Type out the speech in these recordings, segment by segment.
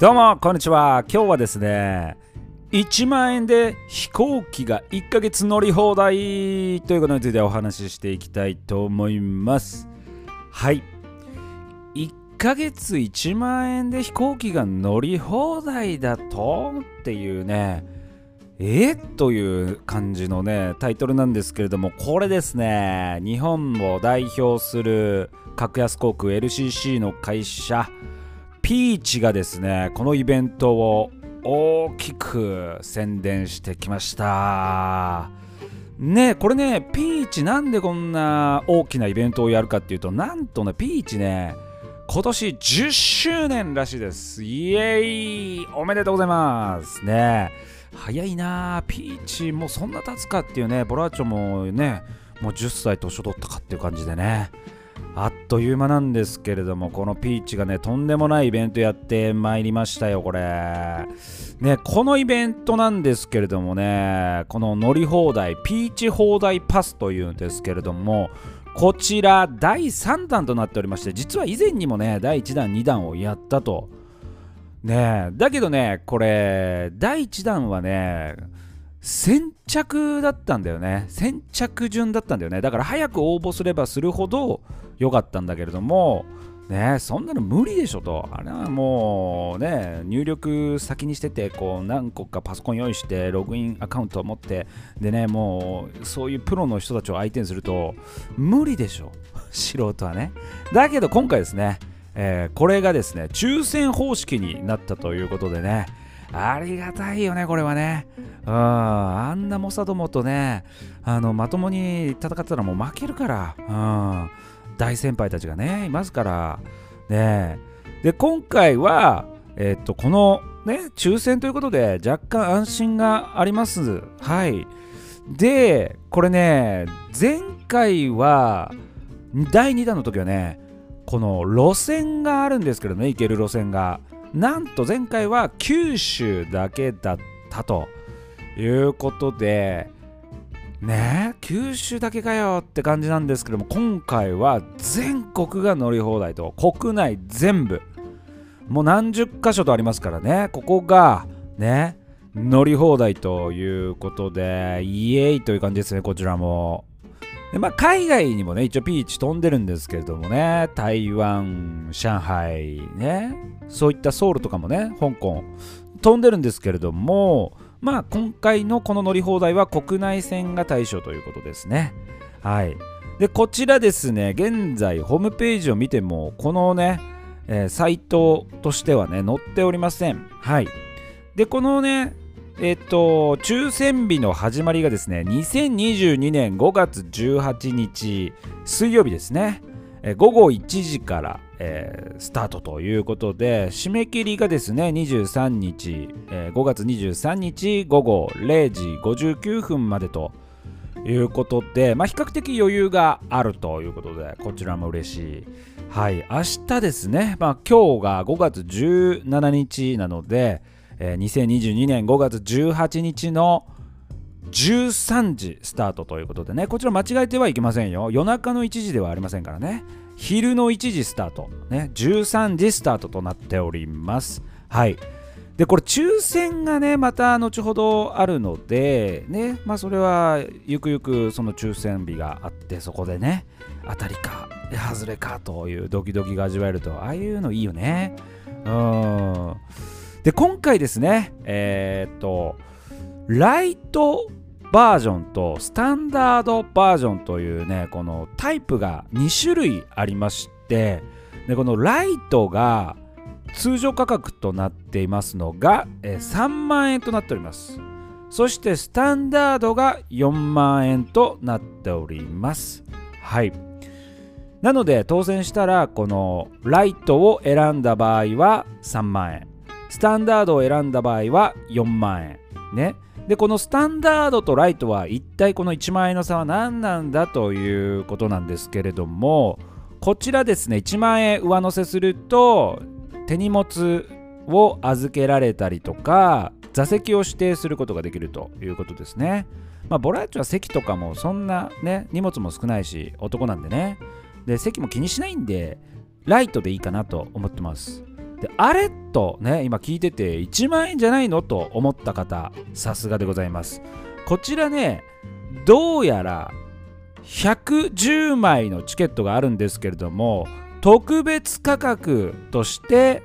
どうもこんにちは。今日はですね1万円で飛行機が1ヶ月乗り放題ということについてお話ししていきたいと思います。はい。1ヶ月1万円で飛行機が乗り放題だとっていうねえという感じのねタイトルなんですけれどもこれですね日本を代表する格安航空 LCC の会社ピーチがですねこのイベントを大きく宣伝してきました。ねこれねピーチなんでこんな大きなイベントをやるかっていうとなんとねピーチね今年10周年らしいです。イエーイ！おめでとうございます。ね。早いな。ピーチもうそんな経つかっていうねボラーチョもねもう10歳年を取ったかっていう感じでね。あっという間なんですけれども、このピーチがね、とんでもないイベントやってまいりましたよ、これ。ね、このイベントなんですけれどもね、この乗り放題、ピーチ放題パスというんですけれども、こちら第3弾となっておりまして、実は以前にもね、第1弾、2弾をやったと。ねだけどね、これ、第1弾はね、先着だったんだよね。先着順だったんだよね。だから早く応募すればするほど良かったんだけれども、ねそんなの無理でしょと。あれはもうね、入力先にしてて、こう何個かパソコン用意して、ログインアカウントを持って、でね、もうそういうプロの人たちを相手にすると、無理でしょ。素人はね。だけど今回ですね、えー、これがですね、抽選方式になったということでね、ありがたいよね、これはね。うん、あんな猛者どもとね、あのまともに戦ったらもう負けるから、うん、大先輩たちがね、いますから、ね。で、今回は、えっと、このね、抽選ということで、若干安心があります。はい。で、これね、前回は、第2弾の時はね、この路線があるんですけどね、行ける路線が。なんと前回は九州だけだったということでね九州だけかよって感じなんですけども今回は全国が乗り放題と国内全部。もう何十箇所とありますからね。ここがね乗り放題ということでイエーイという感じですねこちらも。でまあ、海外にもね、一応ピーチ飛んでるんですけれどもね、台湾、上海ね、そういったソウルとかもね、香港、飛んでるんですけれども、まあ、今回のこの乗り放題は国内線が対象ということですね。はい。で、こちらですね、現在、ホームページを見ても、このね、えー、サイトとしてはね、載っておりません。はい。で、このね、えっと、抽選日の始まりがですね、2022年5月18日、水曜日ですね、え午後1時から、えー、スタートということで、締め切りがですね、23日、えー、5月23日午後0時59分までということで、まあ、比較的余裕があるということで、こちらも嬉しい。はい、明日ですね、まあ、今日が5月17日なので、えー、2022年5月18日の13時スタートということでね、こちら間違えてはいけませんよ。夜中の1時ではありませんからね。昼の1時スタート、ね、13時スタートとなっております。はい。で、これ抽選がね、また後ほどあるので、ね、まあそれはゆくゆくその抽選日があって、そこでね、当たりか、外れかというドキドキが味わえると、ああいうのいいよね。うん。で今回ですねえー、っとライトバージョンとスタンダードバージョンというねこのタイプが2種類ありましてでこのライトが通常価格となっていますのが、え3万円となっておりますそしてスタンダードが4万円となっておりますはいなので当選したらこのライトを選んだ場合は3万円スタンダードを選んだ場合は4万円。ね。で、このスタンダードとライトは一体この1万円の差は何なんだということなんですけれども、こちらですね、1万円上乗せすると、手荷物を預けられたりとか、座席を指定することができるということですね。まあ、ボラーチは席とかもそんなね、荷物も少ないし、男なんでね。で、席も気にしないんで、ライトでいいかなと思ってます。であれ？とね今聞いてて1万円じゃないの？と思った方さすがでございます。こちらねどうやら110枚のチケットがあるんですけれども特別価格として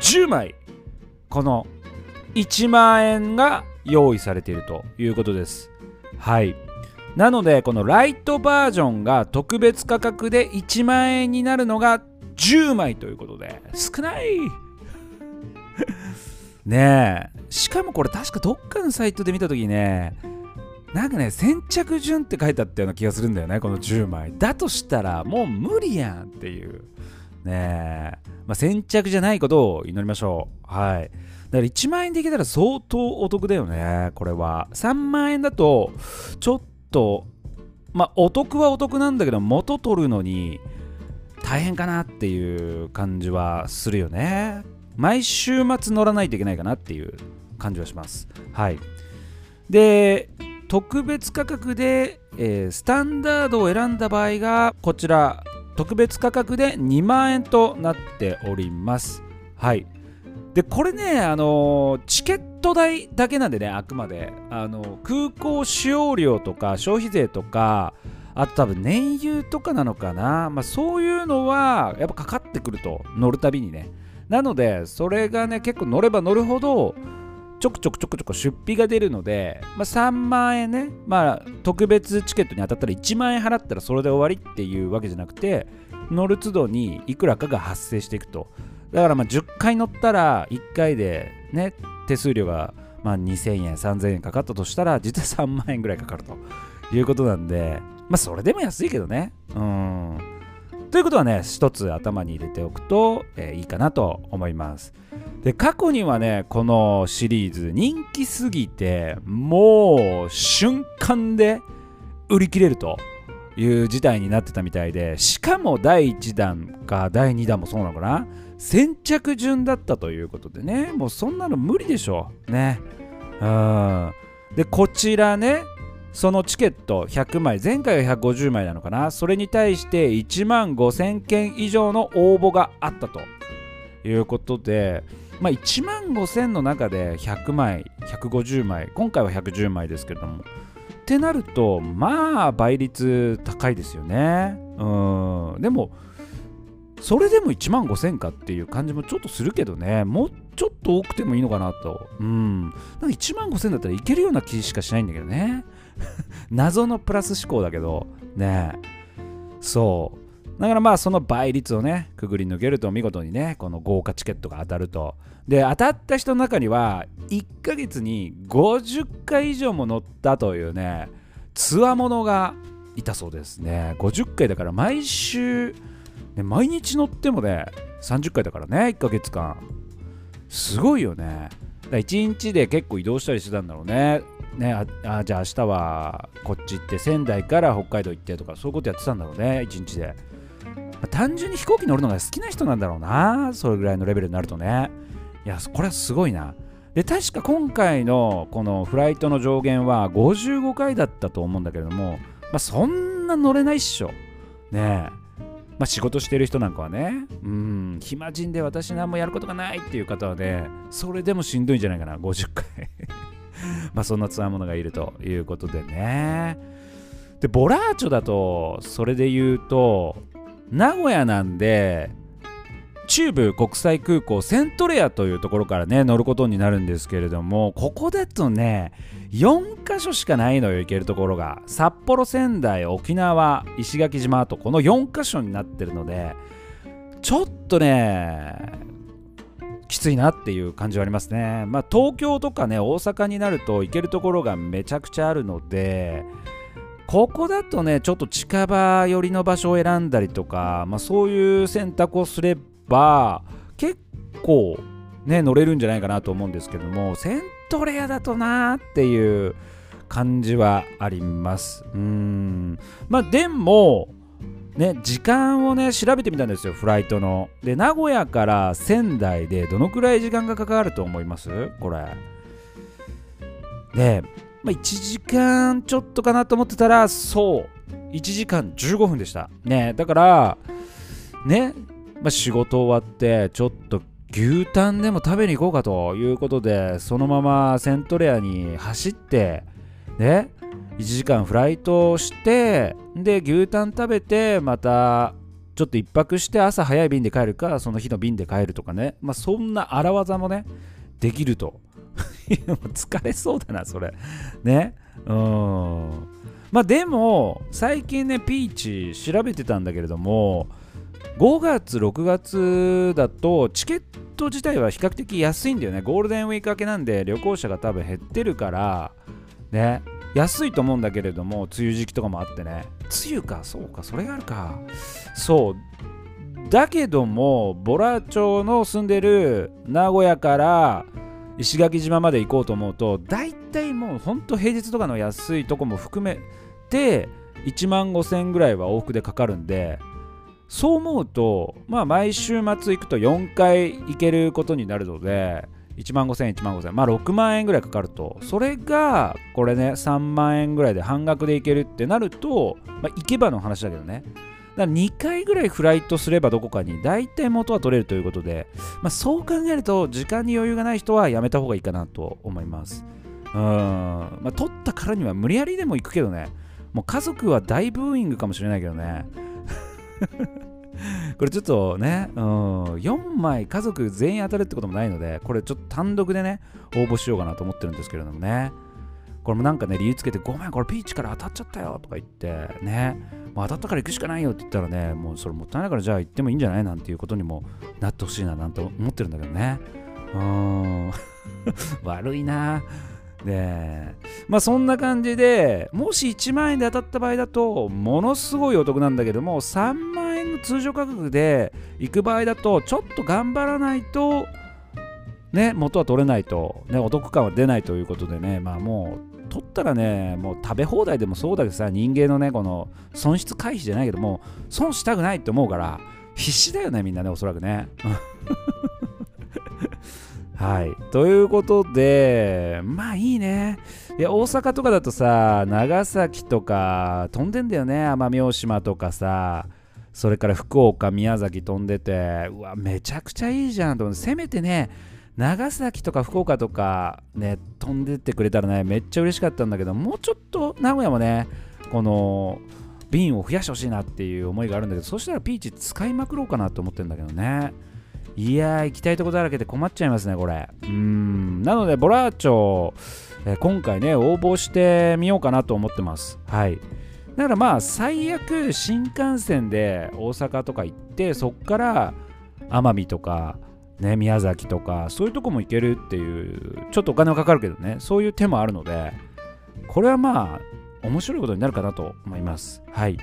10枚この1万円が用意されているということです。はい。なのでこのライトバージョンが特別価格で1万円になるのが10枚ということで少ない。ねえ。しかもこれ確かどっかのサイトで見た時ねなんかね先着順って書いてあったような気がするんだよねこの10枚。だとしたらもう無理やんっていう。ねえ、まあ、先着じゃないことを祈りましょう。はい。だから1万円でいけたら相当お得だよねこれは。3万円だとちょっとまあお得はお得なんだけど元取るのに大変かなっていう感じはするよね。毎週末乗らないといけないかなっていう感じはします。はい。で特別価格で、えー、スタンダードを選んだ場合がこちら。特別価格で2万円となっております。はい。でこれねあの、チケット代だけなんでねあくまで。あの空港使用料とか消費税とかあと多分燃油とかなのかな、まあ、そういうのはやっぱかかってくると乗るたびにね。なのでそれがね結構乗れば乗るほどちょくちょくちょくちょく出費が出るので、まあ、3万円ね、まあ、特別チケットに当たったら1万円払ったらそれで終わりっていうわけじゃなくて乗る都度にいくらかが発生していくと。だからまあ10回乗ったら1回でね手数料がまあ2000円3000円かかったとしたら実は3万円ぐらいかかるということなんでまあそれでも安いけどね。うん。ということはね一つ頭に入れておくと、えー、いいかなと思います。で過去にはねこのシリーズ人気すぎてもう瞬間で売り切れるという事態になってたみたいでしかも第1弾か第2弾もそうなのかな。先着順だったということでねもうそんなの無理でしょう。ね。うん。でこちらねそのチケット100枚前回は150枚なのかな？それに対して1万5000件以上の応募があったということで、まあ、1万5000の中で100枚150枚今回は110枚ですけれどもってなるとまあ倍率高いですよね。うん。でもそれでも1万5000かっていう感じもちょっとするけどね。もうちょっと多くてもいいのかなと。うん。なんか1万5000だったらいけるような気しかしないんだけどね。謎のプラス思考だけどねそう。だからまあその倍率をねくぐり抜けると見事にねこの豪華チケットが当たると。で当たった人の中には1ヶ月に50回以上も乗ったというねつわものがいたそうですね。50回だから毎週、ね、毎日乗ってもね30回だからね1ヶ月間。すごいよね。だ1日で結構移動したりしてたんだろうね。ね、ああじゃあ明日はこっち行って仙台から北海道行ってとかそういうことやってたんだろうね一日で、まあ、単純に飛行機乗るのが好きな人なんだろうなそれぐらいのレベルになるとね。いやこれはすごいな。で確か今回のこのフライトの上限は55回だったと思うんだけれども、まあ、そんな乗れないっしょ。ねえ。まあ、仕事してる人なんかはね、うん、暇人で私何もやることがないっていう方はね、それでもしんどいんじゃないかな、50回。まあそんなつわものがいるということでね。で、ボラーチョだと、それで言うと、名古屋なんで、中部国際空港セントレアというところからね乗ることになるんですけれどもここだとね4カ所しかないのよ行けるところが札幌仙台沖縄石垣島とこの4カ所になってるのでちょっとねきついなっていう感じはありますね。まあ、東京とかね、大阪になると行けるところがめちゃくちゃあるので、ここだとね、ちょっと近場寄りの場所を選んだりとか、まあ、そういう選択をすれば、結構ね、乗れるんじゃないかなと思うんですけども、セントレアだとなーっていう感じはあります。うん。まあ、でも、ね、時間をね調べてみたんですよフライトの。で名古屋から仙台でどのくらい時間がかかると思います？これ。で、まあ、1時間ちょっとかなと思ってたらそう1時間15分でした。ねだからねまあ、仕事終わってちょっと牛タンでも食べに行こうかということでそのままセントレアに走ってね1時間フライトをしてで牛タン食べてまたちょっと1泊して朝早い便で帰るかその日の便で帰るとかね。まあそんな荒技もねできると。疲れそうだなそれ。ね。うん。まあでも最近ねピーチ調べてたんだけれども5月6月だとチケット自体は比較的安いんだよね。ゴールデンウィーク明けなんで旅行者が多分減ってるからね。安いと思うんだけれども梅雨時期とかもあってね。梅雨かそうかそれがあるか。そう。だけどもボラ町の住んでる名古屋から石垣島まで行こうと思うと大体もうほんと平日とかの安いとこも含めて1万5000円ぐらいは往復でかかるんでそう思うとまあ毎週末行くと4回行けることになるので1万5000円1万5000円。まあ6万円ぐらいかかると。それがこれね3万円ぐらいで半額で行けるってなると、まあ、行けばの話だけどね。だから2回ぐらいフライトすればどこかに大体元は取れるということで、まあ、そう考えると時間に余裕がない人はやめた方がいいかなと思います。うん。まあ取ったからには無理やりでも行くけどね。もう家族は大ブーイングかもしれないけどね。これちょっとね、うん、4枚家族全員当たるってこともないので、これちょっと単独でね、応募しようかなと思ってるんですけれどもね。これもなんかね、理由つけて、ごめん、これピーチから当たっちゃったよとか言って、ね、もう当たったから行くしかないよって言ったらね、もうそれもったいないからじゃあ行ってもいいんじゃないなんていうことにもなってほしいななんて思ってるんだけどね。うん、悪いな。で、まあそんな感じでもし1万円で当たった場合だとものすごいお得なんだけども3万円の通常価格で行く場合だとちょっと頑張らないとね元は取れないと、ね、お得感は出ないということでねまあもう取ったらねもう食べ放題でもそうだけどさ人間のねこの損失回避じゃないけども損したくないって思うから必死だよねみんなねおそらくね はい。ということで、まあいいね。いや、大阪とかだとさ、長崎とか飛んでんだよね。奄美大島とかさ。それから福岡、宮崎飛んでて、うわ、めちゃくちゃいいじゃんと。せめてね、長崎とか福岡とかね、飛んでってくれたらね、めっちゃ嬉しかったんだけど、もうちょっと名古屋もね、この、瓶を増やしてほしいなっていう思いがあるんだけど、そしたらピーチ使いまくろうかなと思ってるんだけどね。いやー、行きたいとこだらけで困っちゃいますね、これ。うん。なので、ボラーチョ、え、今回ね、応募してみようかなと思ってます。はい。だからまあ、最悪、新幹線で大阪とか行って、そっから奄美とか、ね、宮崎とか、そういうとこも行けるっていう、ちょっとお金はかかるけどね、そういう手もあるので、これはまあ、面白いことになるかなと思います。はい。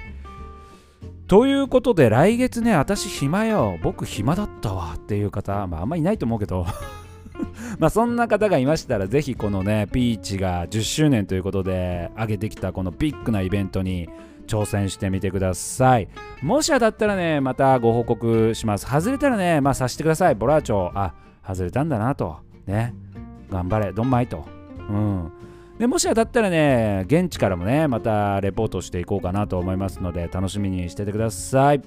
ということで来月ね私暇よ僕暇だったわっていう方、まあ、あんまいないと思うけどまあそんな方がいましたらぜひこのねピーチが10周年ということで上げてきたこのビッグなイベントに挑戦してみてください。もし当たったらねまたご報告します。外れたらねまあさせてください。ボラーチョあ外れたんだなと。ね。頑張れ。ドンマイと。うん。でもし当たったらね、現地からもね、またレポートしていこうかなと思いますので、楽しみにしててください。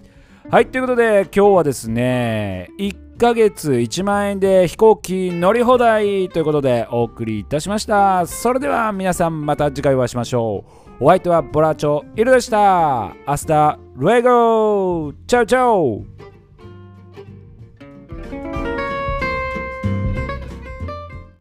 はい、ということで、今日はですね、1ヶ月1万円で飛行機乗り放題ということでお送りいたしました。それでは皆さんまた次回お会いしましょう。お相手はボラチョイルでした。アスタルエゴチャウチャウ